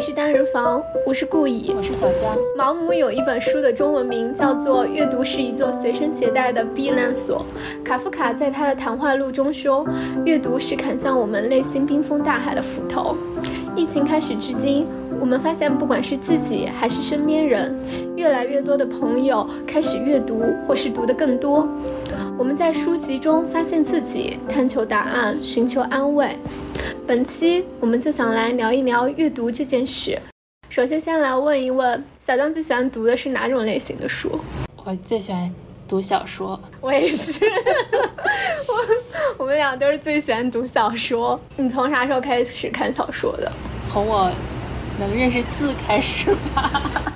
里是单人房，我是顾乙，我是小江。毛姆有一本书的中文名叫做《阅读是一座随身携带的避难所》。卡夫卡在他的谈话录中说：“阅读是砍向我们内心冰封大海的斧头。”疫情开始至今，我们发现，不管是自己还是身边人，越来越多的朋友开始阅读，或是读得更多。我们在书籍中发现自己，探求答案，寻求安慰。本期我们就想来聊一聊阅读这件事。首先，先来问一问小江最喜欢读的是哪种类型的书？我最喜欢读小说。我也是，我我们俩都是最喜欢读小说。你从啥时候开始看小说的？从我。能认识字开始吧，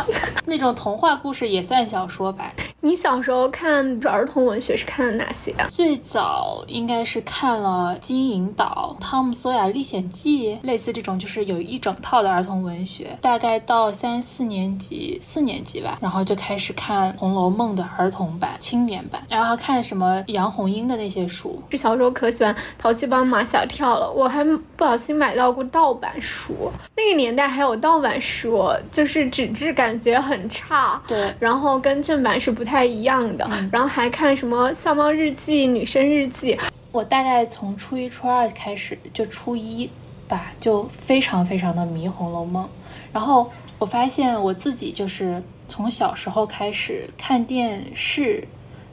那种童话故事也算小说吧。你小时候看儿童文学是看的哪些啊？最早应该是看了《金银岛》《汤姆·索亚历险记》，类似这种就是有一整套的儿童文学。大概到三四年级、四年级吧，然后就开始看《红楼梦》的儿童版、青年版，然后还看什么杨红樱的那些书。这小时候可喜欢《淘气包马小跳》了，我还不小心买到过盗版书。那个年代还有盗版书，就是纸质感觉很差。对，然后跟正版是不太。太一样的，然后还看什么《笑猫日记》《女生日记》。我大概从初一、初二开始，就初一吧，就非常非常的迷《红楼梦》。然后我发现我自己就是从小时候开始看电视，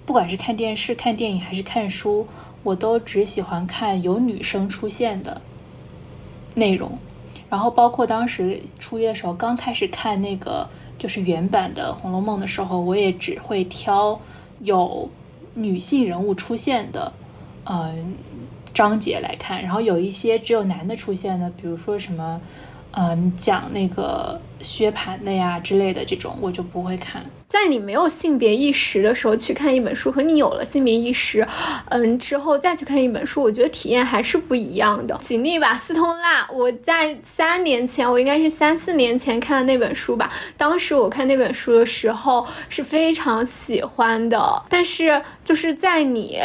不管是看电视、看电影还是看书，我都只喜欢看有女生出现的内容。然后包括当时初一的时候，刚开始看那个。就是原版的《红楼梦》的时候，我也只会挑有女性人物出现的，嗯，章节来看。然后有一些只有男的出现的，比如说什么。嗯，讲那个薛蟠的呀之类的这种，我就不会看。在你没有性别意识的时候去看一本书，和你有了性别意识，嗯之后再去看一本书，我觉得体验还是不一样的。举例吧，《四通蜡》，我在三年前，我应该是三四年前看的那本书吧。当时我看那本书的时候是非常喜欢的，但是就是在你。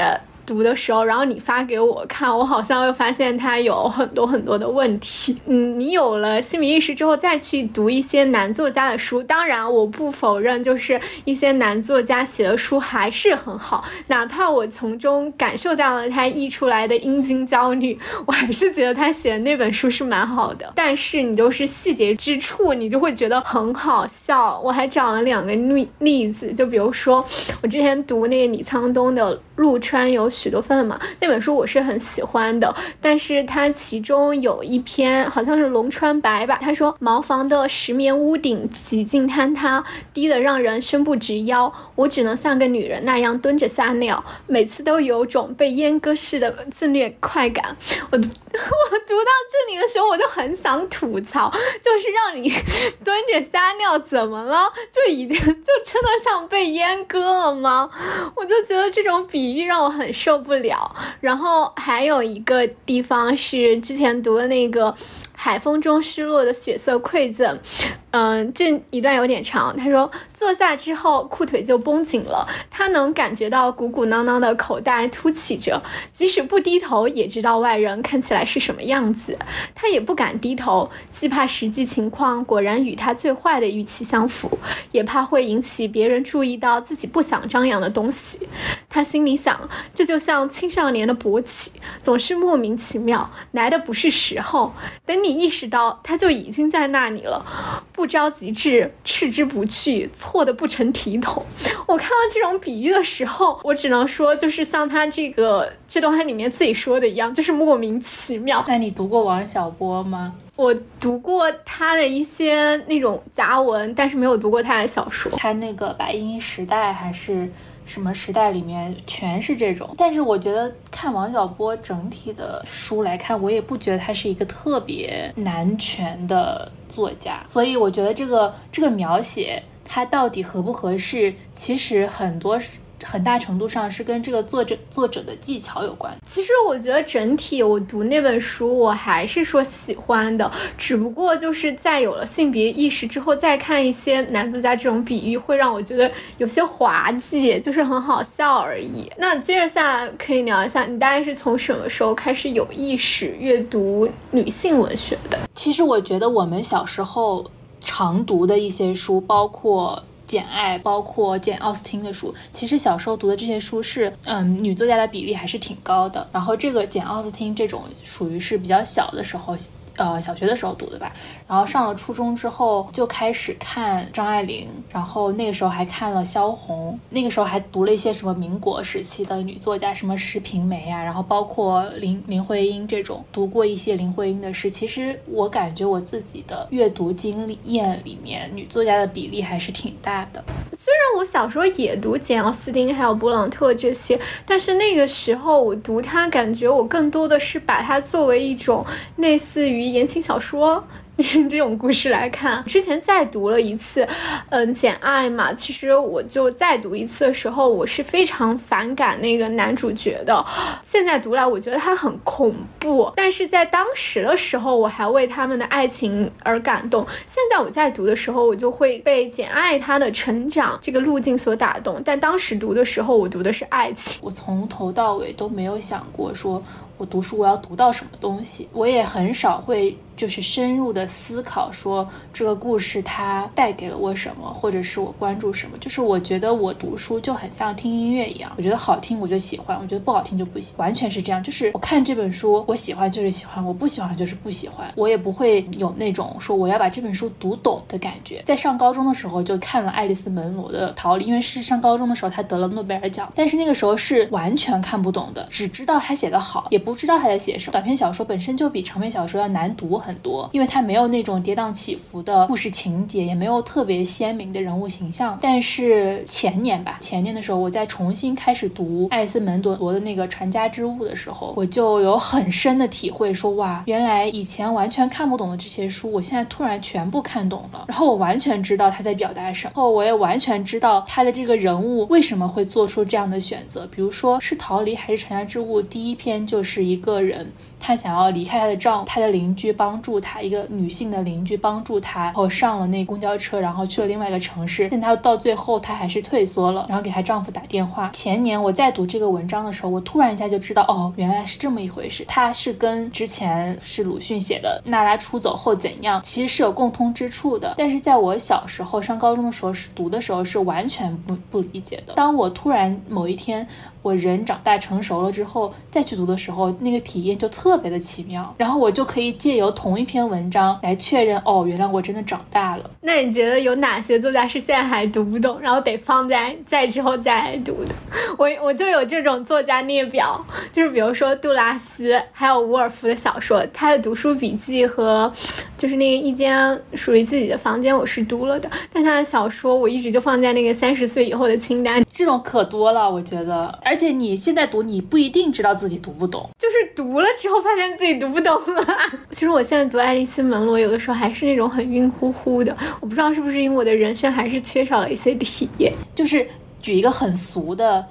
读的时候，然后你发给我看，我好像又发现它有很多很多的问题。嗯，你有了性别意识之后，再去读一些男作家的书，当然我不否认，就是一些男作家写的书还是很好，哪怕我从中感受到了他溢出来的阴茎焦虑，我还是觉得他写的那本书是蛮好的。但是你都是细节之处，你就会觉得很好笑。我还找了两个例例子，就比如说我之前读那个李沧东的。陆川有许多份嘛，那本书我是很喜欢的，但是它其中有一篇好像是龙川白吧，他说茅房的石棉屋顶几近坍塌，低得让人伸不直腰，我只能像个女人那样蹲着撒尿，每次都有种被阉割似的自虐快感。我 我读到这里的时候，我就很想吐槽，就是让你 蹲着撒尿怎么了？就已经就真的像被阉割了吗？我就觉得这种比。比喻让我很受不了，然后还有一个地方是之前读的那个。海风中失落的血色馈赠，嗯，这一段有点长。他说，坐下之后裤腿就绷紧了，他能感觉到鼓鼓囊囊的口袋凸起着，即使不低头也知道外人看起来是什么样子。他也不敢低头，既怕实际情况果然与他最坏的预期相符，也怕会引起别人注意到自己不想张扬的东西。他心里想，这就像青少年的勃起，总是莫名其妙，来的不是时候。等你。你意识到他就已经在那里了，不着急治，斥之不去，错的不成体统。我看到这种比喻的时候，我只能说，就是像他这个这段话里面自己说的一样，就是莫名其妙。那你读过王小波吗？我读过他的一些那种杂文，但是没有读过他的小说。他那个《白银时代》还是。什么时代里面全是这种，但是我觉得看王小波整体的书来看，我也不觉得他是一个特别男权的作家，所以我觉得这个这个描写他到底合不合适，其实很多。很大程度上是跟这个作者作者的技巧有关。其实我觉得整体我读那本书，我还是说喜欢的，只不过就是在有了性别意识之后，再看一些男作家这种比喻，会让我觉得有些滑稽，就是很好笑而已。那接着下可以聊一下，你大概是从什么时候开始有意识阅读女性文学的？其实我觉得我们小时候常读的一些书，包括。简爱，包括简奥斯汀的书，其实小时候读的这些书是，嗯，女作家的比例还是挺高的。然后这个简奥斯汀这种属于是比较小的时候。呃，小学的时候读的吧，然后上了初中之后就开始看张爱玲，然后那个时候还看了萧红，那个时候还读了一些什么民国时期的女作家，什么石平梅呀，然后包括林林徽因这种，读过一些林徽因的诗。其实我感觉我自己的阅读经验里面，女作家的比例还是挺大的。虽然我小时候也读简奥斯汀还有勃朗特这些，但是那个时候我读它，感觉我更多的是把它作为一种类似于。言情小说。这种故事来看，之前再读了一次，嗯，《简爱》嘛，其实我就再读一次的时候，我是非常反感那个男主角的。现在读来，我觉得他很恐怖，但是在当时的时候，我还为他们的爱情而感动。现在我在读的时候，我就会被简爱他的成长这个路径所打动。但当时读的时候，我读的是爱情，我从头到尾都没有想过说。我读书，我要读到什么东西？我也很少会就是深入的思考，说这个故事它带给了我什么，或者是我关注什么。就是我觉得我读书就很像听音乐一样，我觉得好听我就喜欢，我觉得不好听就不喜，完全是这样。就是我看这本书，我喜欢就是喜欢，我不喜欢就是不喜欢。我也不会有那种说我要把这本书读懂的感觉。在上高中的时候就看了爱丽丝门罗的《逃离》，因为是上高中的时候他得了诺贝尔奖，但是那个时候是完全看不懂的，只知道他写的好，也。不知道他在写什么。短篇小说本身就比长篇小说要难读很多，因为它没有那种跌宕起伏的故事情节，也没有特别鲜明的人物形象。但是前年吧，前年的时候，我在重新开始读爱斯门罗的那个《传家之物》的时候，我就有很深的体会，说哇，原来以前完全看不懂的这些书，我现在突然全部看懂了。然后我完全知道他在表达什么，后我也完全知道他的这个人物为什么会做出这样的选择。比如说是逃离还是传家之物，第一篇就是。是一个人，她想要离开她的丈夫，她的邻居帮助她，一个女性的邻居帮助她，然后上了那公交车，然后去了另外一个城市。但她到最后，她还是退缩了，然后给她丈夫打电话。前年我在读这个文章的时候，我突然一下就知道，哦，原来是这么一回事。她是跟之前是鲁迅写的《娜拉出走后怎样》，其实是有共通之处的。但是在我小时候上高中的时候是读的时候是完全不不理解的。当我突然某一天。我人长大成熟了之后再去读的时候，那个体验就特别的奇妙，然后我就可以借由同一篇文章来确认，哦，原来我真的长大了。那你觉得有哪些作家是现在还读不懂，然后得放在在之后再来读的？我我就有这种作家列表，就是比如说杜拉斯，还有伍尔夫的小说，他的读书笔记和就是那个一间属于自己的房间，我是读了的，但他的小说我一直就放在那个三十岁以后的清单。这种可多了，我觉得，而。而且你现在读，你不一定知道自己读不懂，就是读了之后发现自己读不懂了。其实我现在读《爱丽丝门罗》，有的时候还是那种很晕乎乎的。我不知道是不是因为我的人生还是缺少了一些体验。就是举一个很俗的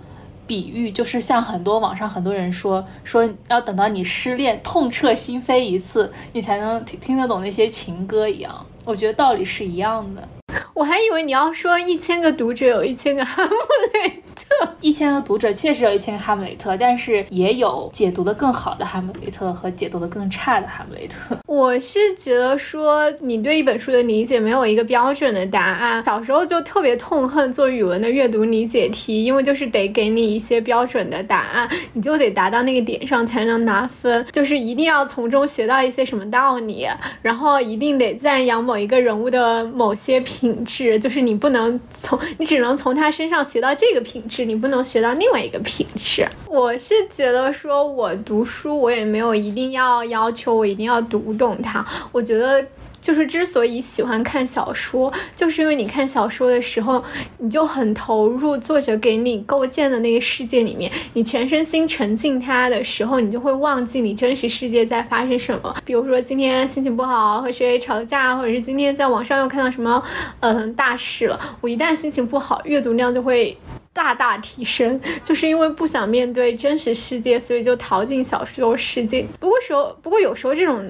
比喻，就是像很多网上很多人说，说要等到你失恋痛彻心扉一次，你才能听听得懂那些情歌一样。我觉得道理是一样的。我还以为你要说一千个读者有一千个 哈姆雷。特。一千个读者确实有一千个哈姆雷特，但是也有解读的更好的哈姆雷特和解读的更差的哈姆雷特。我是觉得说，你对一本书的理解没有一个标准的答案。小时候就特别痛恨做语文的阅读理解题，因为就是得给你一些标准的答案，你就得达到那个点上才能拿分，就是一定要从中学到一些什么道理，然后一定得赞扬某一个人物的某些品质，就是你不能从，你只能从他身上学到这个品。质，你不能学到另外一个品质。我是觉得说，我读书我也没有一定要要求我一定要读懂它。我觉得就是之所以喜欢看小说，就是因为你看小说的时候，你就很投入作者给你构建的那个世界里面，你全身心沉浸它的时候，你就会忘记你真实世界在发生什么。比如说今天心情不好，和谁吵架，或者是今天在网上又看到什么嗯大事了，我一旦心情不好，阅读量就会。大大提升，就是因为不想面对真实世界，所以就逃进小说世界。不过时候，不过有时候这种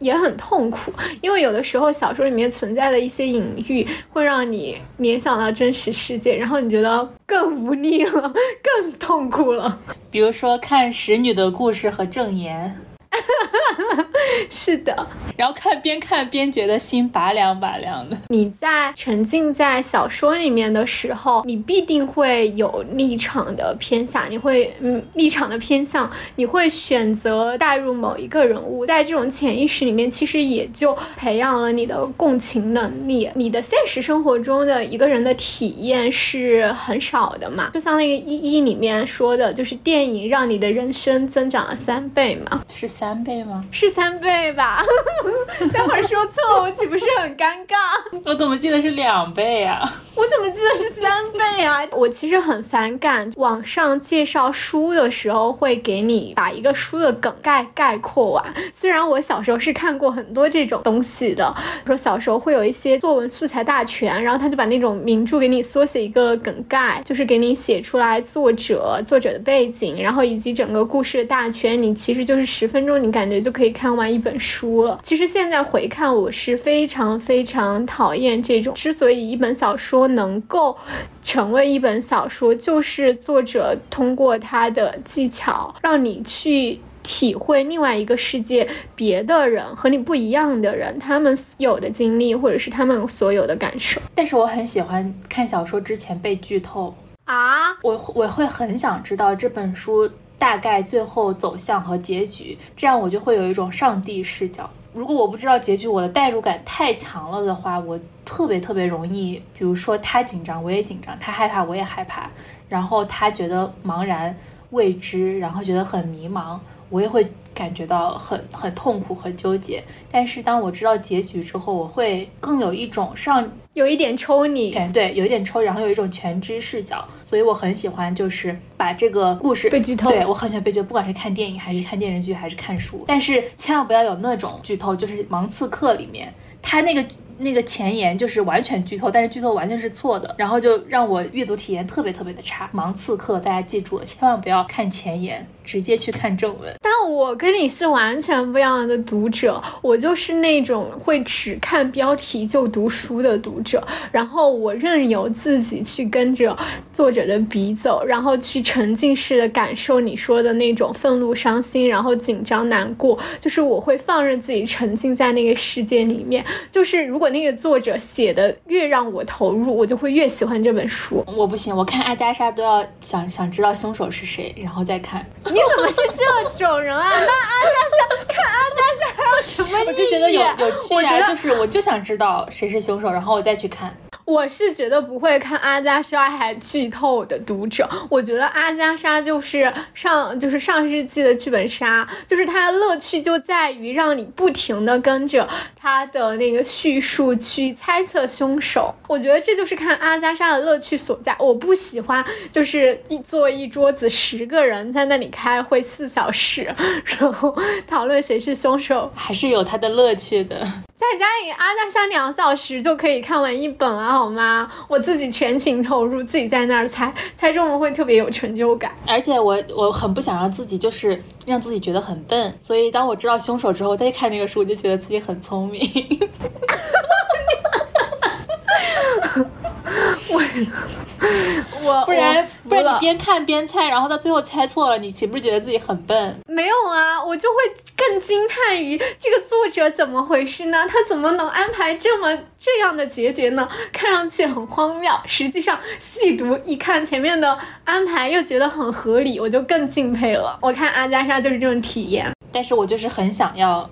也很痛苦，因为有的时候小说里面存在的一些隐喻，会让你联想到真实世界，然后你觉得更无力了，更痛苦了。比如说看《使女的故事》和《证言》。是的，然后看边看边觉得心拔凉拔凉的。你在沉浸在小说里面的时候，你必定会有立场的偏向，你会嗯立场的偏向，你会选择带入某一个人物，在这种潜意识里面，其实也就培养了你的共情能力。你的现实生活中的一个人的体验是很少的嘛？就像那个一一里面说的，就是电影让你的人生增长了三倍嘛？是三倍吗？是三倍吧？待会儿说错，我岂不是很尴尬？我怎么记得是两倍啊？我怎么记得是三倍啊？我其实很反感网上介绍书的时候会给你把一个书的梗概概括完。虽然我小时候是看过很多这种东西的，说小时候会有一些作文素材大全，然后他就把那种名著给你缩写一个梗概，就是给你写出来作者、作者的背景，然后以及整个故事的大全。你其实就是十分钟，你感觉就可以看完一本书了。其实现在回看，我是非常非常讨厌这种。之所以一本小说能够成为一本小说，就是作者通过他的技巧，让你去体会另外一个世界，别的人和你不一样的人，他们有的经历或者是他们所有的感受。但是我很喜欢看小说之前被剧透啊，我我会很想知道这本书大概最后走向和结局，这样我就会有一种上帝视角。如果我不知道结局，我的代入感太强了的话，我特别特别容易，比如说他紧张，我也紧张；他害怕，我也害怕。然后他觉得茫然未知，然后觉得很迷茫，我也会感觉到很很痛苦很纠结。但是当我知道结局之后，我会更有一种上有一点抽你，对，有一点抽，然后有一种全知视角。所以我很喜欢，就是把这个故事被剧透。对我很喜欢被剧透，不管是看电影，还是看电视剧，还是看书。但是千万不要有那种剧透，就是《盲刺客》里面，他那个那个前言就是完全剧透，但是剧透完全是错的，然后就让我阅读体验特别特别的差。《盲刺客》，大家记住了，千万不要看前言，直接去看正文。但我跟你是完全不一样的读者，我就是那种会只看标题就读书的读者，然后我任由自己去跟着作者。的笔走，然后去沉浸式的感受你说的那种愤怒、伤心，然后紧张、难过，就是我会放任自己沉浸在那个世界里面。就是如果那个作者写的越让我投入，我就会越喜欢这本书。我不行，我看阿加莎都要想想知道凶手是谁，然后再看。你怎么是这种人啊？那阿加莎看阿加莎还有什么意义？我就觉得有有趣啊，就是我就想知道谁是凶手，然后我再去看。我是觉得不会看阿加莎还剧透的读者，我觉得阿加莎就是上就是上世纪的剧本杀，就是它的乐趣就在于让你不停的跟着它的那个叙述去猜测凶手。我觉得这就是看阿加莎的乐趣所在。我不喜欢就是一坐一桌子十个人在那里开会四小时，然后讨论谁是凶手，还是有它的乐趣的。在家里阿加莎两小时就可以看完一本了，好吗？我自己全情投入，自己在那儿猜，猜中了会特别有成就感。而且我我很不想让自己就是让自己觉得很笨，所以当我知道凶手之后再看那个书，我就觉得自己很聪明。我 我不然不然你边看边猜，然后到最后猜错了，你岂不是觉得自己很笨？没有啊，我就会更惊叹于这个作者怎么回事呢？他怎么能安排这么这样的结局呢？看上去很荒谬，实际上细读一看前面的安排又觉得很合理，我就更敬佩了。我看阿加莎就是这种体验，但是我就是很想要。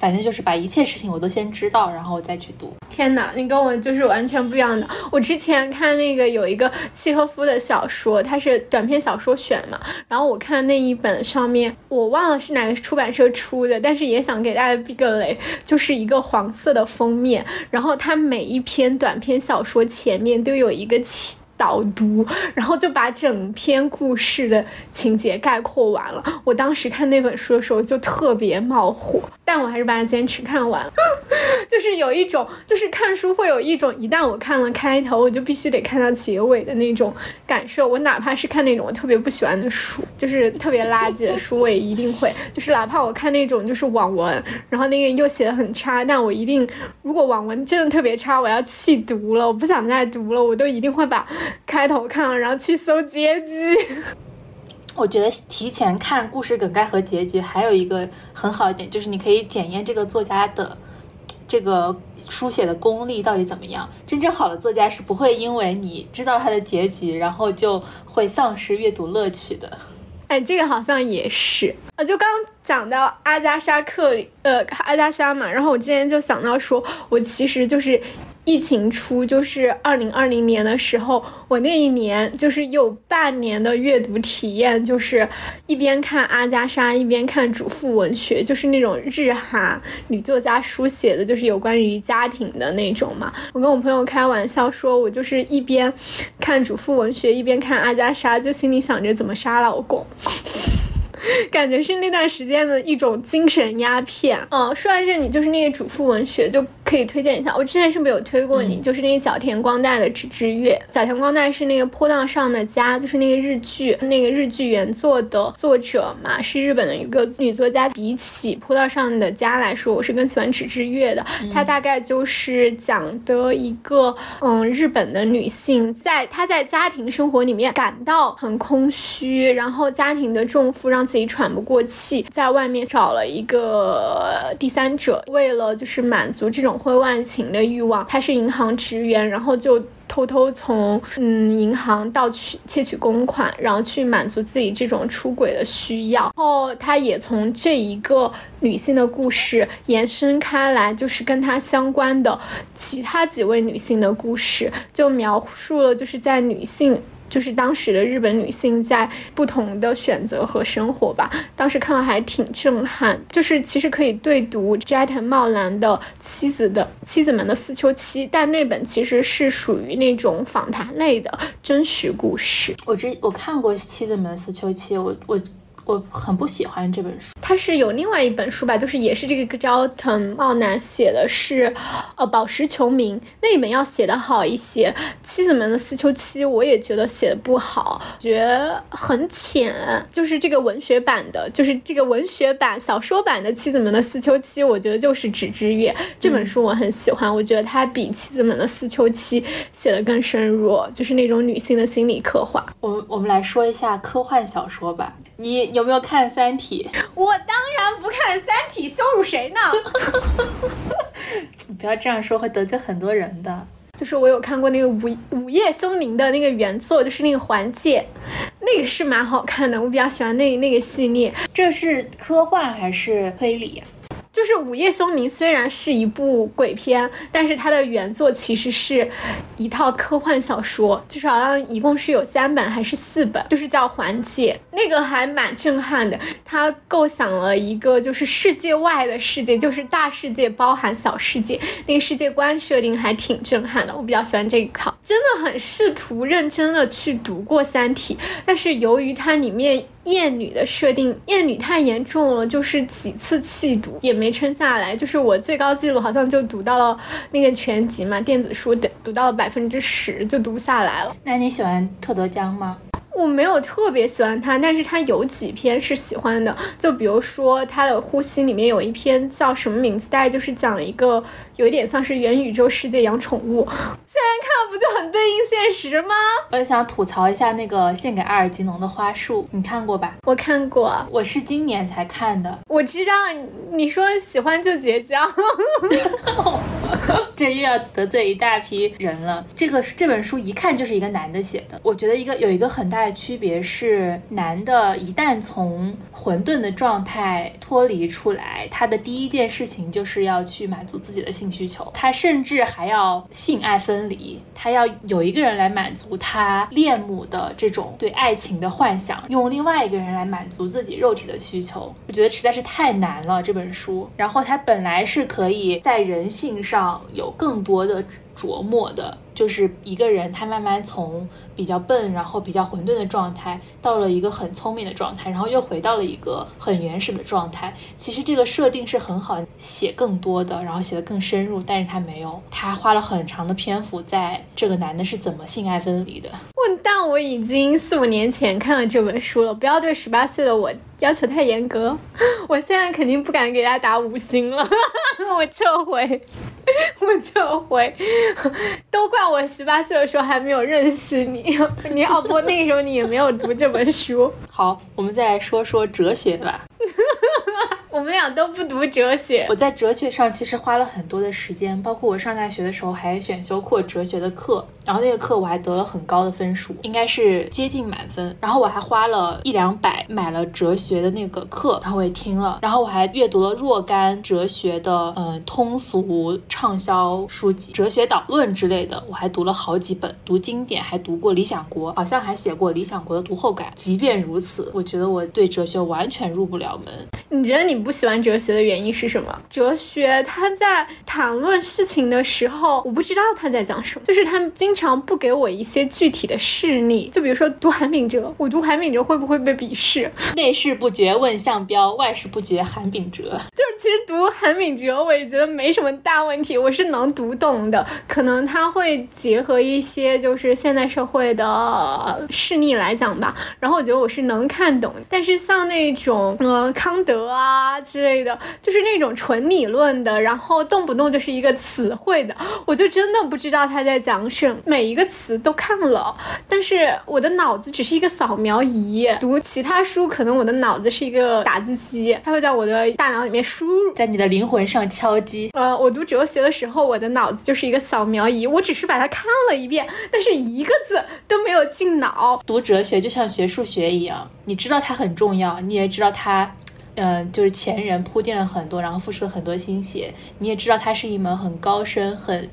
反正就是把一切事情我都先知道，然后我再去读。天哪，你跟我就是完全不一样的。我之前看那个有一个契诃夫的小说，它是短篇小说选嘛，然后我看那一本上面，我忘了是哪个出版社出的，但是也想给大家避个雷，就是一个黄色的封面，然后它每一篇短篇小说前面都有一个起。导读，然后就把整篇故事的情节概括完了。我当时看那本书的时候就特别冒火，但我还是把它坚持看完了。就是有一种，就是看书会有一种，一旦我看了开头，我就必须得看到结尾的那种感受。我哪怕是看那种我特别不喜欢的书，就是特别垃圾的书，我也一定会。就是哪怕我看那种就是网文，然后那个又写的很差，但我一定，如果网文真的特别差，我要弃读了，我不想再读了，我都一定会把。开头看了，然后去搜结局。我觉得提前看故事梗概和结局，还有一个很好一点，就是你可以检验这个作家的这个书写的功力到底怎么样。真正好的作家是不会因为你知道他的结局，然后就会丧失阅读乐趣的。哎，这个好像也是。呃，就刚讲到阿加莎克里，呃，阿加莎嘛，然后我之前就想到说，我其实就是。疫情初，就是二零二零年的时候，我那一年就是有半年的阅读体验，就是一边看阿加莎，一边看主妇文学，就是那种日韩女作家书写的，就是有关于家庭的那种嘛。我跟我朋友开玩笑说，我就是一边看主妇文学，一边看阿加莎，就心里想着怎么杀老公。感觉是那段时间的一种精神鸦片。嗯，说到这里，就是那个主妇文学就可以推荐一下。我之前是不是有推过你？就是那个角田光代的《纸之月》。角田光代是那个坡道上的家，就是那个日剧，那个日剧原作的作者嘛，是日本的一个女作家。比起坡道上的家来说，我是更喜欢《纸之月》的。它大概就是讲的一个，嗯，日本的女性在她在家庭生活里面感到很空虚，然后家庭的重负让。自己喘不过气，在外面找了一个第三者，为了就是满足这种婚外情的欲望，他是银行职员，然后就偷偷从嗯银行盗取窃取公款，然后去满足自己这种出轨的需要。然后他也从这一个女性的故事延伸开来，就是跟他相关的其他几位女性的故事，就描述了就是在女性。就是当时的日本女性在不同的选择和生活吧，当时看了还挺震撼。就是其实可以对读斋藤茂兰的《妻子的妻子们的四秋期》，但那本其实是属于那种访谈类的真实故事。我之我看过《妻子们的四秋期》，我我。我很不喜欢这本书，它是有另外一本书吧，就是也是这个焦藤茂男写的，是呃宝石球迷那一本要写的好一些。妻子们的四秋期我也觉得写的不好，觉得很浅。就是这个文学版的，就是这个文学版小说版的妻子们的四秋期，我觉得就是纸之月这本书我很喜欢，我觉得它比妻子们的四秋期写的更深入，就是那种女性的心理刻画。我们我们来说一下科幻小说吧，你有没有看《三体》？我当然不看《三体》，羞辱谁呢？你 不要这样说，会得罪很多人的。就是我有看过那个《午午夜凶铃》的那个原作，就是那个环界，那个是蛮好看的，我比较喜欢那那个系列。这是科幻还是推理？就是《午夜凶铃》虽然是一部鬼片，但是它的原作其实是一套科幻小说，就是好像一共是有三本还是四本，就是叫《环界》，那个还蛮震撼的。它构想了一个就是世界外的世界，就是大世界包含小世界，那个世界观设定还挺震撼的。我比较喜欢这一套，真的很试图认真的去读过《三体》，但是由于它里面。厌女的设定，厌女太严重了，就是几次弃读也没撑下来。就是我最高记录好像就读到了那个全集嘛，电子书的读到了百分之十就读不下来了。那你喜欢特德·江吗？我没有特别喜欢他，但是他有几篇是喜欢的，就比如说他的《呼吸》里面有一篇叫什么名字？大概就是讲一个。有点像是元宇宙世界养宠物，现在看不就很对应现实吗？我想吐槽一下那个献给阿尔吉农的花束，你看过吧？我看过，我是今年才看的。我知道你说喜欢就绝交，这又要得罪一大批人了。这个这本书一看就是一个男的写的。我觉得一个有一个很大的区别是，男的一旦从混沌的状态脱离出来，他的第一件事情就是要去满足自己的性。需求，他甚至还要性爱分离，他要有一个人来满足他恋母的这种对爱情的幻想，用另外一个人来满足自己肉体的需求。我觉得实在是太难了这本书。然后他本来是可以在人性上有更多的琢磨的。就是一个人，他慢慢从比较笨，然后比较混沌的状态，到了一个很聪明的状态，然后又回到了一个很原始的状态。其实这个设定是很好写更多的，然后写的更深入，但是他没有，他花了很长的篇幅在这个男的是怎么性爱分离的。我但我已经四五年前看了这本书了，不要对十八岁的我要求太严格。我现在肯定不敢给他打五星了，我撤回。我就回，都怪我十八岁的时候还没有认识你，你要不那个时候你也没有读这本书。好，我们再来说说哲学吧。我我们俩都不读哲学。我在哲学上其实花了很多的时间，包括我上大学的时候还选修过哲学的课，然后那个课我还得了很高的分数，应该是接近满分。然后我还花了一两百买了哲学的那个课，然后我也听了，然后我还阅读了若干哲学的呃通俗畅销书籍，哲学导论之类的，我还读了好几本，读经典还读过《理想国》，好像还写过《理想国》的读后感。即便如此，我觉得我对哲学完全入不了门。你觉得你不喜欢哲学的原因是什么？哲学他在谈论事情的时候，我不知道他在讲什么，就是他经常不给我一些具体的事例。就比如说读韩炳哲，我读韩炳哲会不会被鄙视？内事不决问项彪，外事不决韩炳哲。就是其实读韩炳哲，我也觉得没什么大问题，我是能读懂的。可能他会结合一些就是现代社会的事例来讲吧，然后我觉得我是能看懂。但是像那种呃康德。啊之类的，就是那种纯理论的，然后动不动就是一个词汇的，我就真的不知道他在讲什么。每一个词都看了，但是我的脑子只是一个扫描仪。读其他书，可能我的脑子是一个打字机，它会在我的大脑里面输入，在你的灵魂上敲击。呃，我读哲学的时候，我的脑子就是一个扫描仪，我只是把它看了一遍，但是一个字都没有进脑。读哲学就像学数学一样，你知道它很重要，你也知道它。嗯，就是前人铺垫了很多，然后付出了很多心血。你也知道它是一门很高深、很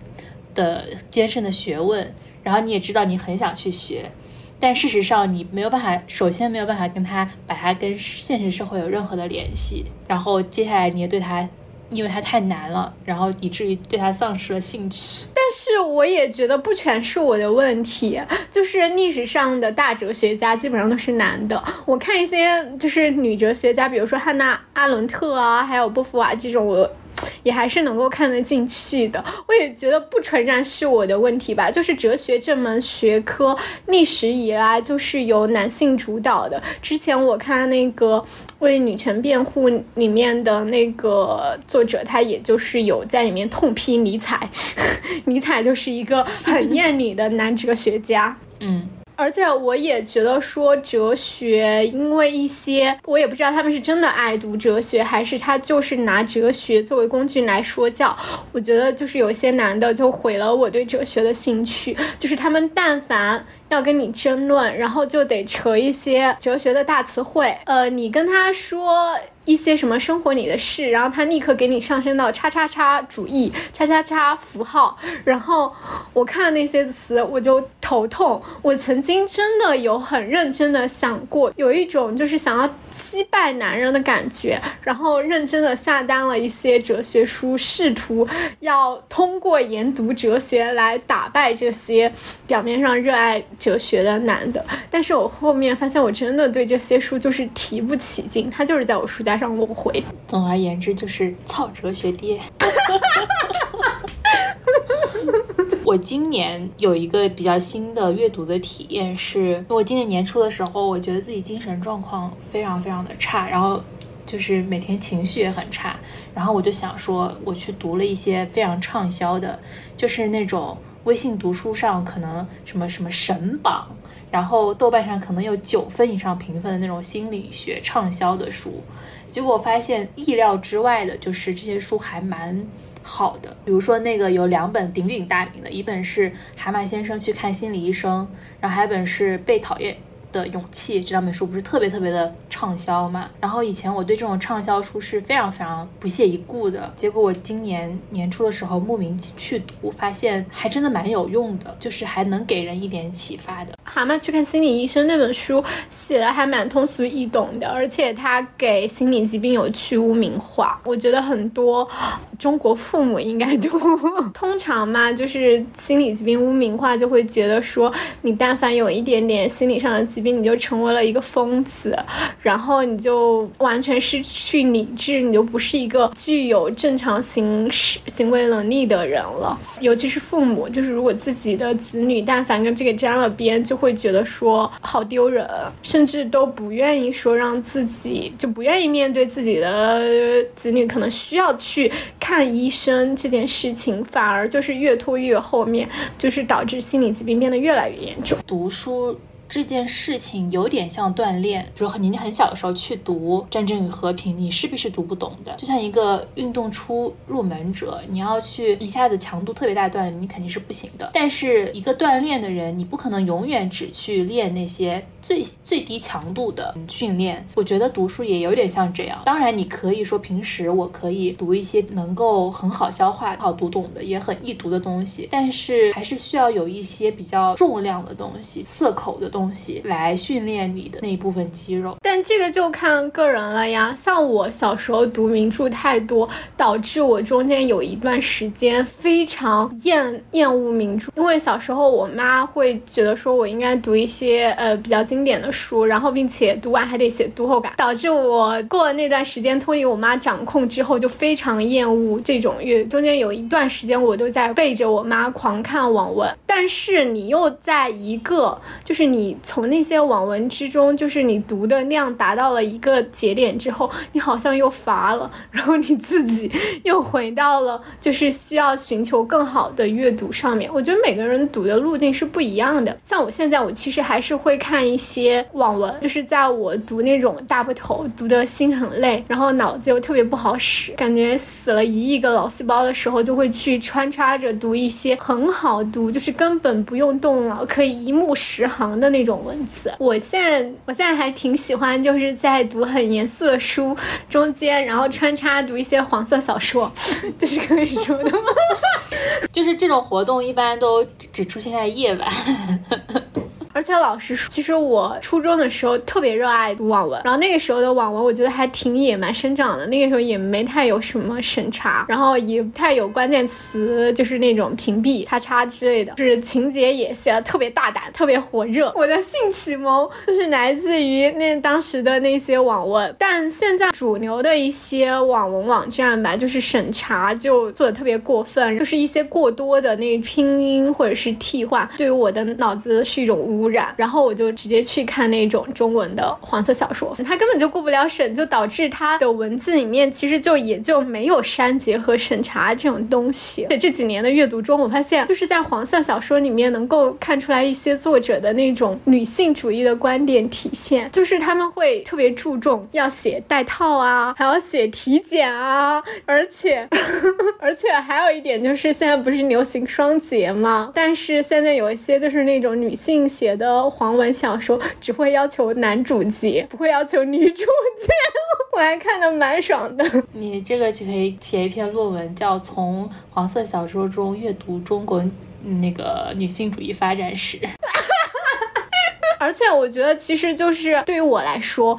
的艰深的学问，然后你也知道你很想去学，但事实上你没有办法，首先没有办法跟它把它跟现实社会有任何的联系，然后接下来你也对它。因为它太难了，然后以至于对它丧失了兴趣。但是我也觉得不全是我的问题，就是历史上的大哲学家基本上都是男的。我看一些就是女哲学家，比如说汉娜·阿伦特啊，还有波伏娃这种，我。也还是能够看得进去的，我也觉得不纯然是我的问题吧。就是哲学这门学科，历史以来就是由男性主导的。之前我看那个为女权辩护里面的那个作者，他也就是有在里面痛批尼采，尼采就是一个很厌女的男哲学家。嗯。而且我也觉得说哲学，因为一些我也不知道他们是真的爱读哲学，还是他就是拿哲学作为工具来说教。我觉得就是有些男的就毁了我对哲学的兴趣，就是他们但凡要跟你争论，然后就得扯一些哲学的大词汇，呃，你跟他说。一些什么生活里的事，然后他立刻给你上升到叉叉叉主义、叉叉叉符号，然后我看那些词我就头痛。我曾经真的有很认真的想过，有一种就是想要击败男人的感觉，然后认真的下单了一些哲学书，试图要通过研读哲学来打败这些表面上热爱哲学的男的。但是我后面发现，我真的对这些书就是提不起劲，他就是在我书架。上落灰。总而言之，就是操哲学爹。我今年有一个比较新的阅读的体验，是我今年年初的时候，我觉得自己精神状况非常非常的差，然后就是每天情绪也很差，然后我就想说，我去读了一些非常畅销的，就是那种微信读书上可能什么什么神榜，然后豆瓣上可能有九分以上评分的那种心理学畅销的书。结果发现意料之外的，就是这些书还蛮好的。比如说那个有两本鼎鼎大名的，一本是《蛤蟆先生去看心理医生》，然后还有一本是《被讨厌》。的勇气这两本书不是特别特别的畅销嘛？然后以前我对这种畅销书是非常非常不屑一顾的。结果我今年年初的时候慕名去读，发现还真的蛮有用的，就是还能给人一点启发的。蛤蟆去看心理医生那本书写的还蛮通俗易懂的，而且他给心理疾病有去污名化。我觉得很多中国父母应该都通常嘛，就是心理疾病污名化，就会觉得说你但凡有一点点心理上的。疾病你就成为了一个疯子，然后你就完全失去理智，你就不是一个具有正常行事行为能力的人了。尤其是父母，就是如果自己的子女但凡跟这个沾了边，就会觉得说好丢人，甚至都不愿意说让自己就不愿意面对自己的子女可能需要去看医生这件事情，反而就是越拖越后面，就是导致心理疾病变得越来越严重。读书。这件事情有点像锻炼，比如你很小的时候去读《战争与和平》，你势必是读不懂的。就像一个运动初入门者，你要去一下子强度特别大的锻炼，你肯定是不行的。但是一个锻炼的人，你不可能永远只去练那些最最低强度的训练。我觉得读书也有点像这样。当然，你可以说平时我可以读一些能够很好消化、好读懂的，也很易读的东西，但是还是需要有一些比较重量的东西、涩口的东西东西来训练你的那一部分肌肉。但这个就看个人了呀。像我小时候读名著太多，导致我中间有一段时间非常厌厌恶名著，因为小时候我妈会觉得说我应该读一些呃比较经典的书，然后并且读完还得写读后感，导致我过了那段时间脱离我妈掌控之后，就非常厌恶这种阅。中间有一段时间我都在背着我妈狂看网文，但是你又在一个就是你从那些网文之中，就是你读的量达到了一个节点之后，你好像又乏了，然后你自己又回到了就是需要寻求更好的阅读上面。我觉得每个人读的路径是不一样的。像我现在，我其实还是会看一些网文，就是在我读那种大部头，读的心很累，然后脑子又特别不好使，感觉死了一亿个脑细胞的时候，就会去穿插着读一些很好读，就是根本不用动脑，可以一目十行的那那种文字。我现在我现在还挺喜欢，就是在读很严肃的书中间，然后穿插读一些黄色小说，这是可以说的吗？就是这种活动一般都只出现在夜晚。而且老实说，其实我初中的时候特别热爱网文，然后那个时候的网文我觉得还挺野蛮生长的，那个时候也没太有什么审查，然后也不太有关键词，就是那种屏蔽、叉叉之类的，就是情节也写的特别大胆、特别火热。我的性启蒙就是来自于那当时的那些网文，但现在主流的一些网文网站吧，就是审查就做的特别过分，就是一些过多的那拼音或者是替换，对于我的脑子是一种染，然后我就直接去看那种中文的黄色小说，它根本就过不了审，就导致它的文字里面其实就也就没有删节和审查这种东西。在这几年的阅读中，我发现就是在黄色小说里面能够看出来一些作者的那种女性主义的观点体现，就是他们会特别注重要写带套啊，还要写体检啊，而且 而且还有一点就是现在不是流行双节吗？但是现在有一些就是那种女性写。的黄文小说只会要求男主角，不会要求女主角，我还看的蛮爽的。你这个就可以写一篇论文，叫《从黄色小说中阅读中国那个女性主义发展史》。而且我觉得，其实就是对于我来说，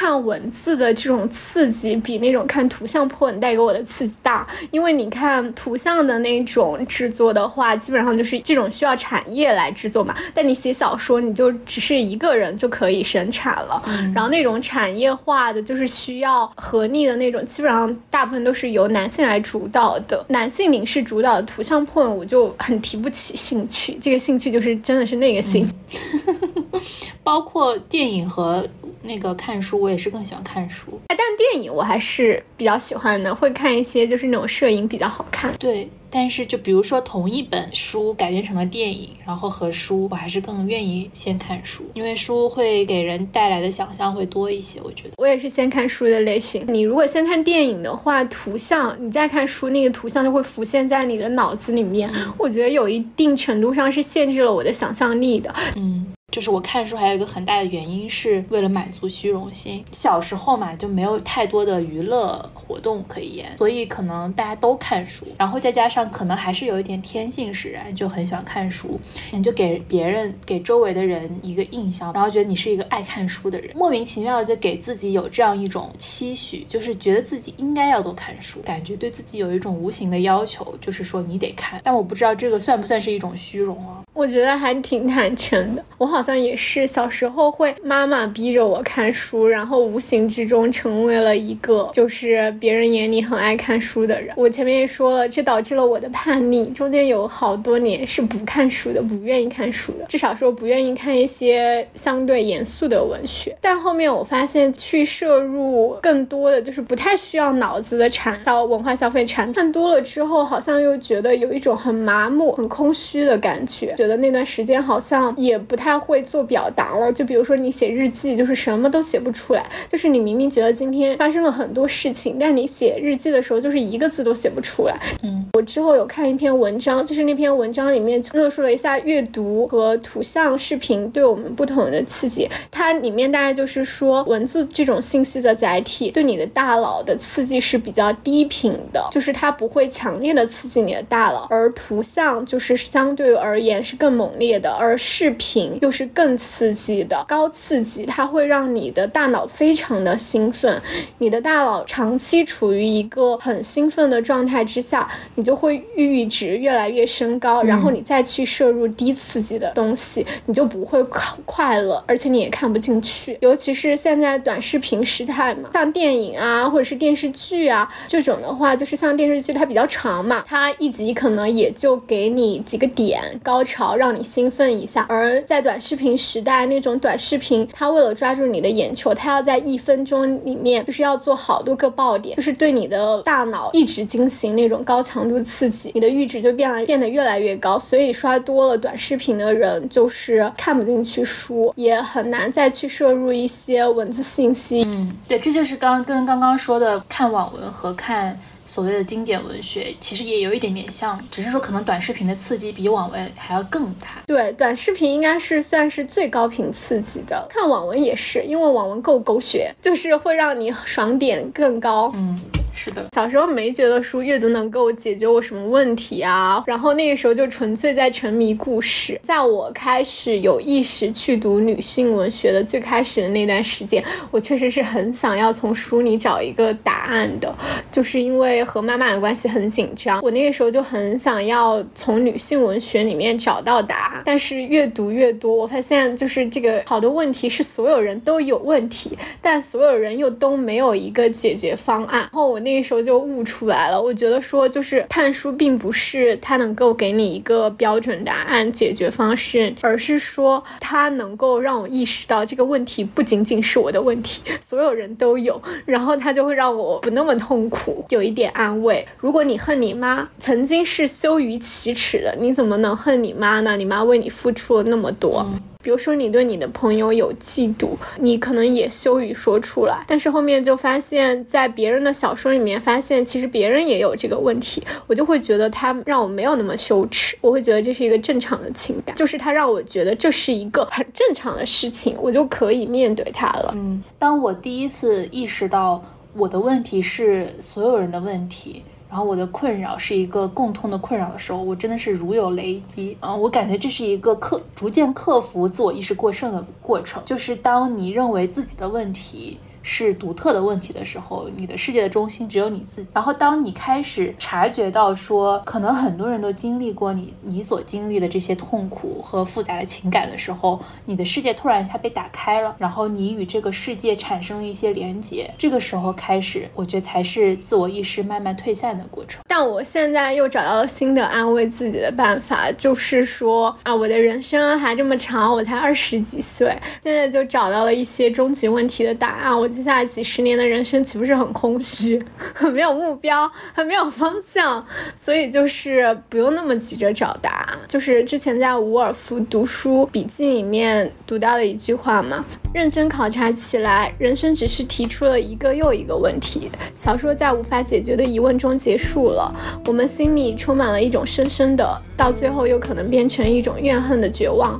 看文字的这种刺激比那种看图像破文带给我的刺激大。因为你看图像的那种制作的话，基本上就是这种需要产业来制作嘛。但你写小说，你就只是一个人就可以生产了。然后那种产业化的，就是需要合力的那种，基本上大部分都是由男性来主导的，男性领事主导的图像破文，我就很提不起兴趣。这个兴趣就是真的是那个兴。包括电影和那个看书，我也是更喜欢看书。但电影我还是比较喜欢的，会看一些就是那种摄影比较好看。对。但是，就比如说同一本书改编成了电影，然后和书，我还是更愿意先看书，因为书会给人带来的想象会多一些。我觉得我也是先看书的类型。你如果先看电影的话，图像你再看书，那个图像就会浮现在你的脑子里面。我觉得有一定程度上是限制了我的想象力的。嗯。就是我看书还有一个很大的原因是为了满足虚荣心。小时候嘛，就没有太多的娱乐活动可以演，所以可能大家都看书，然后再加上可能还是有一点天性使然，就很喜欢看书，你就给别人、给周围的人一个印象，然后觉得你是一个爱看书的人，莫名其妙就给自己有这样一种期许，就是觉得自己应该要多看书，感觉对自己有一种无形的要求，就是说你得看。但我不知道这个算不算是一种虚荣啊？我觉得还挺坦诚的，我好。好像也是小时候会妈妈逼着我看书，然后无形之中成为了一个就是别人眼里很爱看书的人。我前面也说了，这导致了我的叛逆，中间有好多年是不看书的，不愿意看书的，至少说不愿意看一些相对严肃的文学。但后面我发现去摄入更多的就是不太需要脑子的产到文化消费产品，看多了之后，好像又觉得有一种很麻木、很空虚的感觉。觉得那段时间好像也不太会会做表达了。就比如说你写日记，就是什么都写不出来，就是你明明觉得今天发生了很多事情，但你写日记的时候就是一个字都写不出来。嗯，我之后有看一篇文章，就是那篇文章里面论述了一下阅读和图像视频对我们不同的刺激。它里面大概就是说，文字这种信息的载体对你的大脑的刺激是比较低频的，就是它不会强烈的刺激你的大脑，而图像就是相对而言是更猛烈的，而视频又是更刺激的，高刺激，它会让你的大脑非常的兴奋，你的大脑长期处于一个很兴奋的状态之下，你就会阈值越来越升高，然后你再去摄入低刺激的东西，你就不会快快乐，而且你也看不进去，尤其是现在短视频时代嘛，像电影啊或者是电视剧啊这种的话，就是像电视剧它比较长嘛，它一集可能也就给你几个点高潮，让你兴奋一下，而在短视频时代，那种短视频它为了抓住你的眼球，它要在一分钟里面就是要做好多个爆点，就是对你的大脑一直进行那种高强度刺激，你的阈值就变了变得越来越高，所以刷多了短视频的人就是看不进去书，也很难再去摄入一些文字信息。嗯，对，这就是刚跟刚刚说的看网文和看所谓的经典文学，其实也有一点点像，只是说可能短视频的刺激比网文还要更大。对，短视频应该是算是最高频刺激的，看网文也是，因为网文够狗血，就是会让你爽点更高。嗯，是的。小时候没觉得书阅读能够解决我什么问题啊，然后那个时候就纯粹在沉迷故事。在我开始有意识去读女性文学的最开始的那段时间，我确实是很想要从书里找一个答案的，就是因为和妈妈的关系很紧张，我那个时候就很想要从女性文学里面找到答案。但是越读越多，我发现就是这个好多问题是所有人都有问题，但所有人又都没有一个解决方案。然后我那那时候就悟出来了，我觉得说就是看书并不是它能够给你一个标准答案解决方式，而是说它能够让我意识到这个问题不仅仅是我的问题，所有人都有，然后它就会让我不那么痛苦，有一点安慰。如果你恨你妈，曾经是羞于启齿的，你怎么能恨你妈呢？你妈为你付出了那么多。比如说，你对你的朋友有嫉妒，你可能也羞于说出来，但是后面就发现，在别人的小说里面发现，其实别人也有这个问题，我就会觉得他让我没有那么羞耻，我会觉得这是一个正常的情感，就是他让我觉得这是一个很正常的事情，我就可以面对他了。嗯，当我第一次意识到我的问题是所有人的问题。然后我的困扰是一个共通的困扰的时候，我真的是如有雷击啊！我感觉这是一个克逐渐克服自我意识过剩的过程，就是当你认为自己的问题。是独特的问题的时候，你的世界的中心只有你自己。然后，当你开始察觉到说，可能很多人都经历过你你所经历的这些痛苦和复杂的情感的时候，你的世界突然一下被打开了，然后你与这个世界产生了一些连接。这个时候开始，我觉得才是自我意识慢慢退散的过程。但我现在又找到了新的安慰自己的办法，就是说啊，我的人生还这么长，我才二十几岁，现在就找到了一些终极问题的答案。我。接下来几十年的人生岂不是很空虚，很 没有目标，很没有方向？所以就是不用那么急着找答案。就是之前在伍尔夫读书笔记里面读到的一句话嘛，认真考察起来，人生只是提出了一个又一个问题，小说在无法解决的疑问中结束了，我们心里充满了一种深深的，到最后又可能变成一种怨恨的绝望，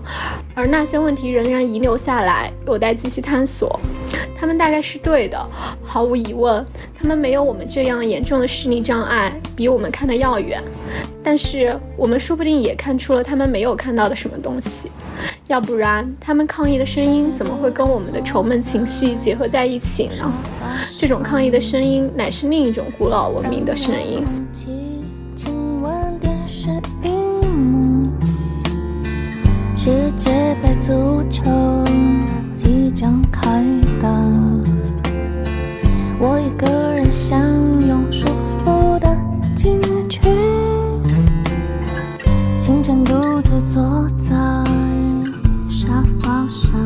而那些问题仍然遗留下来，有待继续探索。他们大概是对的，毫无疑问，他们没有我们这样严重的视力障碍，比我们看得要远。但是我们说不定也看出了他们没有看到的什么东西，要不然他们抗议的声音怎么会跟我们的愁闷情绪结合在一起呢？这种抗议的声音乃是另一种古老文明的声音。世界杯足球。即将开打，我一个人享用舒服的进去，清晨独自坐在沙发上，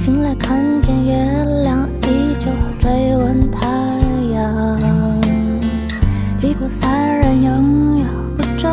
醒来看见月亮依旧追问太阳。吉普赛人拥有不追